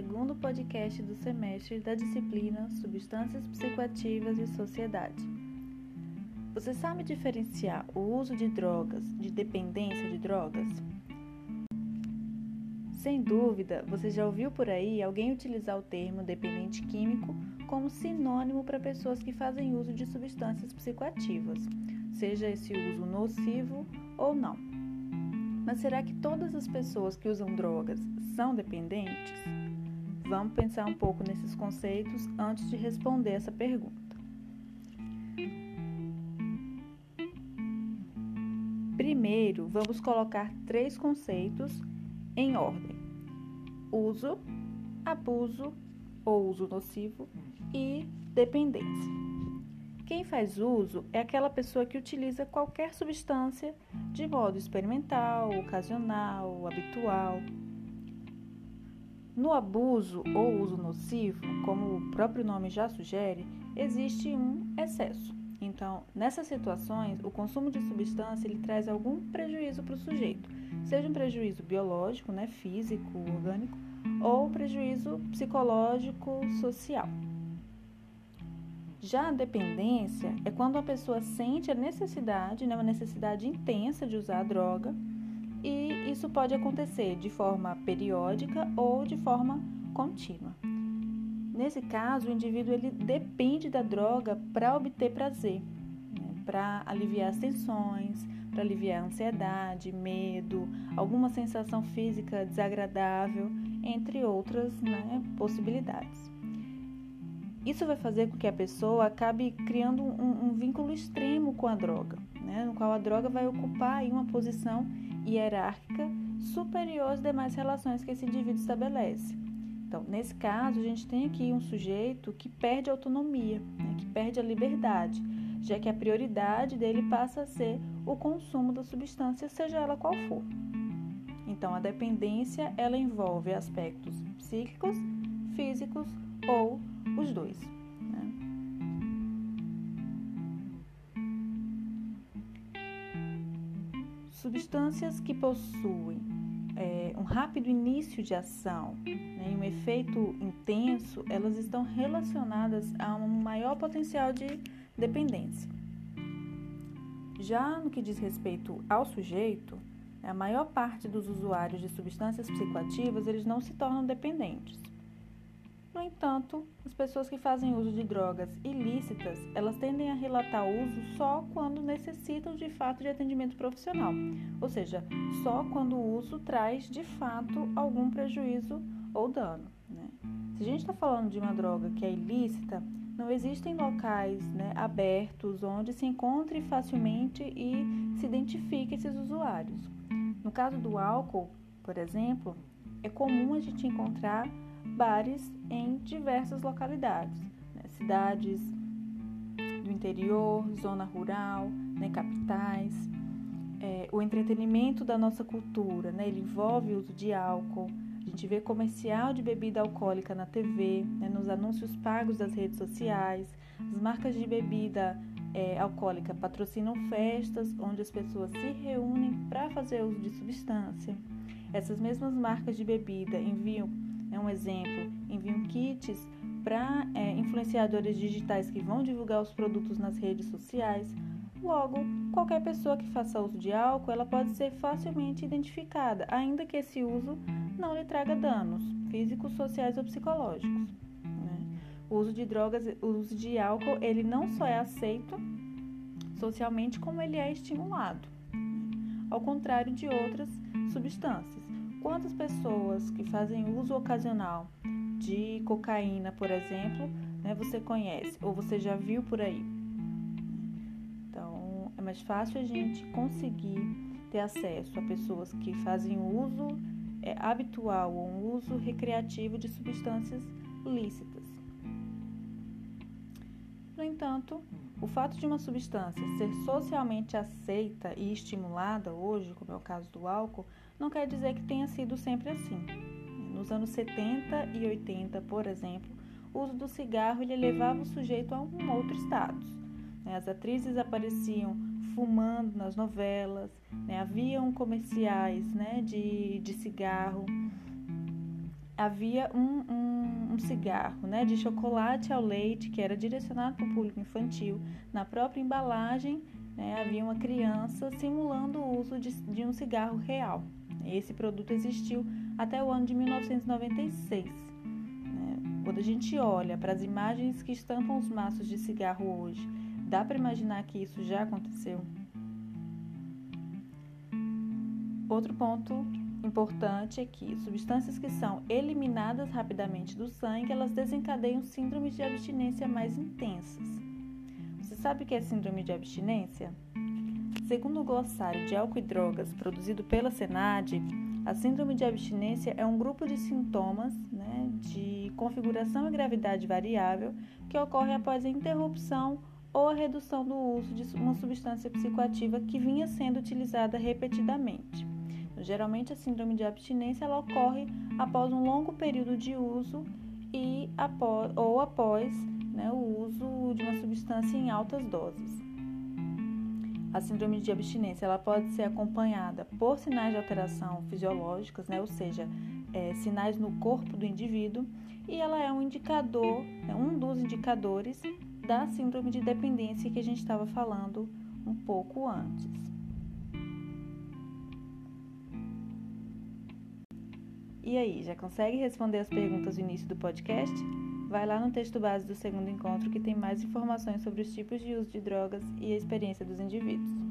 segundo podcast do semestre da disciplina Substâncias Psicoativas e Sociedade. Você sabe diferenciar o uso de drogas de dependência de drogas? Sem dúvida, você já ouviu por aí alguém utilizar o termo dependente químico como sinônimo para pessoas que fazem uso de substâncias psicoativas, seja esse uso nocivo ou não. Mas será que todas as pessoas que usam drogas são dependentes? Vamos pensar um pouco nesses conceitos antes de responder essa pergunta. Primeiro, vamos colocar três conceitos em ordem: uso, abuso ou uso nocivo e dependência. Quem faz uso é aquela pessoa que utiliza qualquer substância de modo experimental, ocasional, habitual. No abuso ou uso nocivo, como o próprio nome já sugere, existe um excesso. Então, nessas situações, o consumo de substância ele traz algum prejuízo para o sujeito, seja um prejuízo biológico, né, físico, orgânico, ou prejuízo psicológico, social. Já a dependência é quando a pessoa sente a necessidade, né, uma necessidade intensa de usar a droga, e isso pode acontecer de forma periódica ou de forma contínua. Nesse caso, o indivíduo ele depende da droga para obter prazer, né, para aliviar as tensões, para aliviar a ansiedade, medo, alguma sensação física desagradável, entre outras né, possibilidades. Isso vai fazer com que a pessoa acabe criando um, um vínculo extremo com a droga, né, no qual a droga vai ocupar uma posição hierárquica superior às demais relações que esse indivíduo estabelece. Então, nesse caso, a gente tem aqui um sujeito que perde a autonomia, né, que perde a liberdade, já que a prioridade dele passa a ser o consumo da substância, seja ela qual for. Então, a dependência ela envolve aspectos psíquicos, físicos ou os dois. Substâncias que possuem é, um rápido início de ação né, e um efeito intenso, elas estão relacionadas a um maior potencial de dependência. Já no que diz respeito ao sujeito, a maior parte dos usuários de substâncias psicoativas eles não se tornam dependentes. No entanto, as pessoas que fazem uso de drogas ilícitas, elas tendem a relatar uso só quando necessitam de fato de atendimento profissional, ou seja, só quando o uso traz de fato algum prejuízo ou dano. Né? Se a gente está falando de uma droga que é ilícita, não existem locais né, abertos onde se encontre facilmente e se identifique esses usuários. No caso do álcool, por exemplo, é comum a gente encontrar bares em diversas localidades, né? cidades do interior, zona rural, né? capitais. É, o entretenimento da nossa cultura, né? ele envolve o uso de álcool. A gente vê comercial de bebida alcoólica na TV, né? nos anúncios pagos das redes sociais. As marcas de bebida é, alcoólica patrocinam festas onde as pessoas se reúnem para fazer uso de substância. Essas mesmas marcas de bebida enviam é um exemplo, enviam kits para é, influenciadores digitais que vão divulgar os produtos nas redes sociais. Logo, qualquer pessoa que faça uso de álcool, ela pode ser facilmente identificada, ainda que esse uso não lhe traga danos físicos, sociais ou psicológicos. Né? O uso de drogas, o uso de álcool, ele não só é aceito socialmente, como ele é estimulado, ao contrário de outras substâncias. Quantas pessoas que fazem uso ocasional de cocaína, por exemplo, né, você conhece ou você já viu por aí? Então, é mais fácil a gente conseguir ter acesso a pessoas que fazem uso é, habitual ou um uso recreativo de substâncias lícitas. No entanto, o fato de uma substância ser socialmente aceita e estimulada hoje, como é o caso do álcool, não quer dizer que tenha sido sempre assim. Nos anos 70 e 80, por exemplo, o uso do cigarro ele levava o sujeito a um outro status. Né? As atrizes apareciam fumando nas novelas, né? haviam comerciais né? de, de cigarro. havia um, um, cigarro né, de chocolate ao leite que era direcionado para o público infantil. Na própria embalagem né, havia uma criança simulando o uso de, de um cigarro real. Esse produto existiu até o ano de 1996. Né? Quando a gente olha para as imagens que estampam os maços de cigarro hoje, dá para imaginar que isso já aconteceu? Outro ponto importante é que substâncias que são eliminadas rapidamente do sangue, elas desencadeiam síndromes de abstinência mais intensas. Você sabe o que é síndrome de abstinência? Segundo o glossário de álcool e drogas produzido pela Senad, a síndrome de abstinência é um grupo de sintomas né, de configuração e gravidade variável que ocorre após a interrupção ou a redução do uso de uma substância psicoativa que vinha sendo utilizada repetidamente. Geralmente, a síndrome de abstinência ela ocorre após um longo período de uso e após, ou após né, o uso de uma substância em altas doses. A síndrome de abstinência ela pode ser acompanhada por sinais de alteração fisiológicas, né, ou seja, é, sinais no corpo do indivíduo, e ela é um indicador, é um dos indicadores da síndrome de dependência que a gente estava falando um pouco antes. E aí, já consegue responder as perguntas do início do podcast? Vai lá no texto base do segundo encontro que tem mais informações sobre os tipos de uso de drogas e a experiência dos indivíduos.